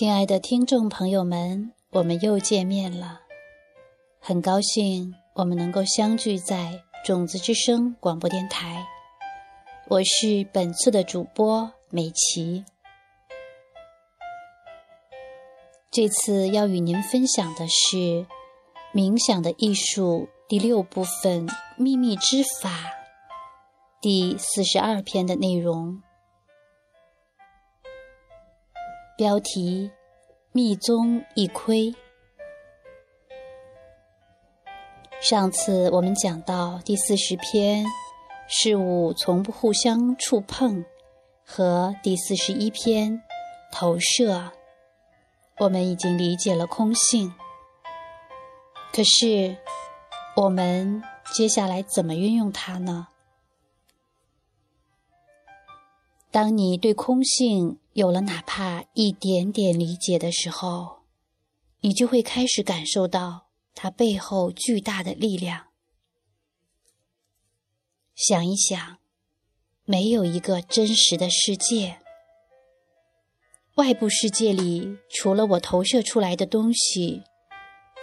亲爱的听众朋友们，我们又见面了，很高兴我们能够相聚在种子之声广播电台。我是本次的主播美琪，这次要与您分享的是《冥想的艺术》第六部分《秘密之法》第四十二篇的内容。标题：密宗一窥。上次我们讲到第四十篇“事物从不互相触碰”和第四十一篇“投射”，我们已经理解了空性。可是，我们接下来怎么运用它呢？当你对空性有了哪怕一点点理解的时候，你就会开始感受到它背后巨大的力量。想一想，没有一个真实的世界，外部世界里除了我投射出来的东西，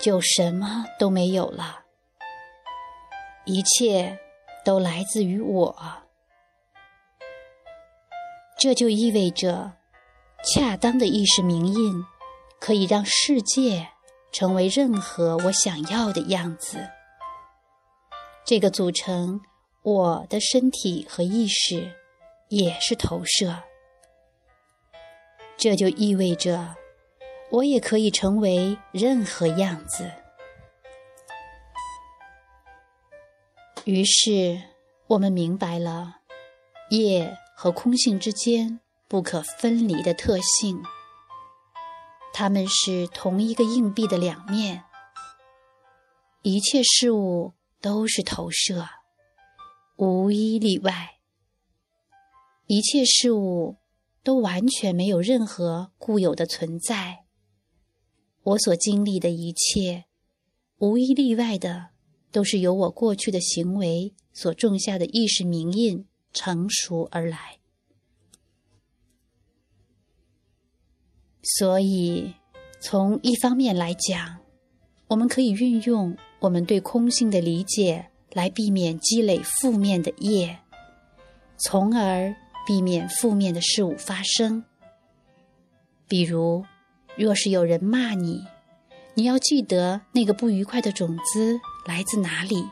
就什么都没有了。一切都来自于我。这就意味着，恰当的意识名印可以让世界成为任何我想要的样子。这个组成我的身体和意识也是投射。这就意味着，我也可以成为任何样子。于是，我们明白了业。和空性之间不可分离的特性，它们是同一个硬币的两面。一切事物都是投射，无一例外。一切事物都完全没有任何固有的存在。我所经历的一切，无一例外的，都是由我过去的行为所种下的意识铭印。成熟而来，所以从一方面来讲，我们可以运用我们对空性的理解来避免积累负面的业，从而避免负面的事物发生。比如，若是有人骂你，你要记得那个不愉快的种子来自哪里，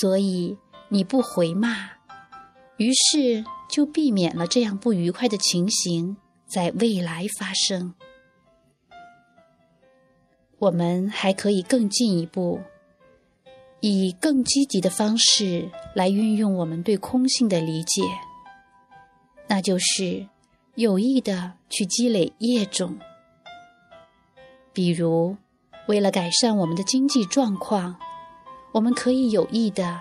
所以你不回骂。于是就避免了这样不愉快的情形在未来发生。我们还可以更进一步，以更积极的方式来运用我们对空性的理解，那就是有意的去积累业种。比如，为了改善我们的经济状况，我们可以有意的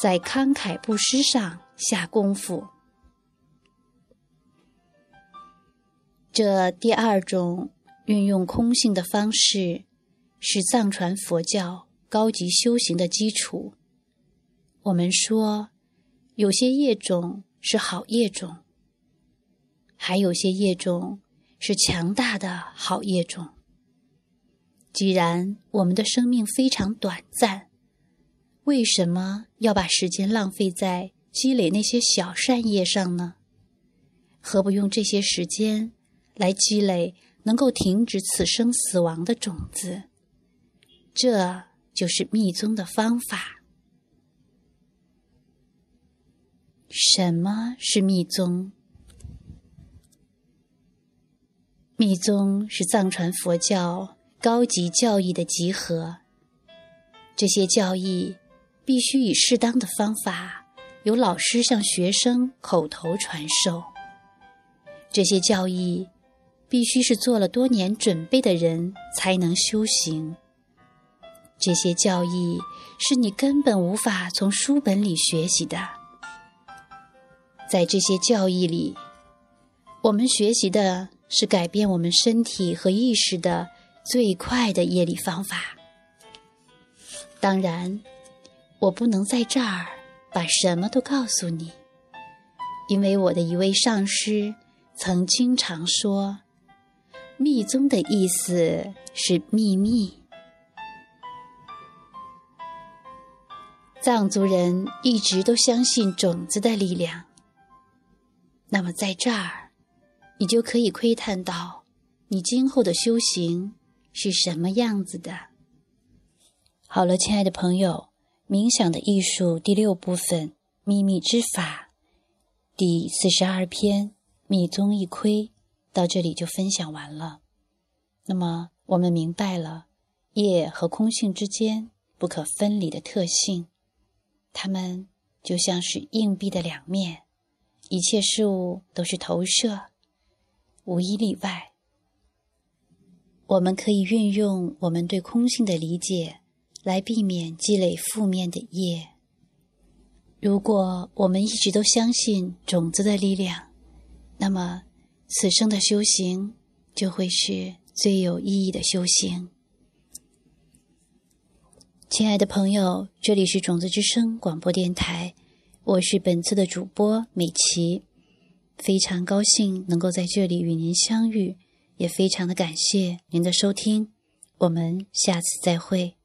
在慷慨布施上。下功夫。这第二种运用空性的方式，是藏传佛教高级修行的基础。我们说，有些业种是好业种，还有些业种是强大的好业种。既然我们的生命非常短暂，为什么要把时间浪费在？积累那些小善业上呢？何不用这些时间来积累能够停止此生死亡的种子？这就是密宗的方法。什么是密宗？密宗是藏传佛教高级教义的集合。这些教义必须以适当的方法。由老师向学生口头传授，这些教义必须是做了多年准备的人才能修行。这些教义是你根本无法从书本里学习的。在这些教义里，我们学习的是改变我们身体和意识的最快的业力方法。当然，我不能在这儿。把什么都告诉你，因为我的一位上师曾经常说：“密宗的意思是秘密。藏族人一直都相信种子的力量。那么，在这儿，你就可以窥探到你今后的修行是什么样子的。好了，亲爱的朋友，冥想的艺术第六部分《秘密之法》第四十二篇《密宗一窥》到这里就分享完了。那么，我们明白了业和空性之间不可分离的特性。它们就像是硬币的两面，一切事物都是投射，无一例外。我们可以运用我们对空性的理解，来避免积累负面的业。如果我们一直都相信种子的力量，那么此生的修行就会是最有意义的修行。亲爱的朋友，这里是种子之声广播电台，我是本次的主播美琪，非常高兴能够在这里与您相遇，也非常的感谢您的收听，我们下次再会。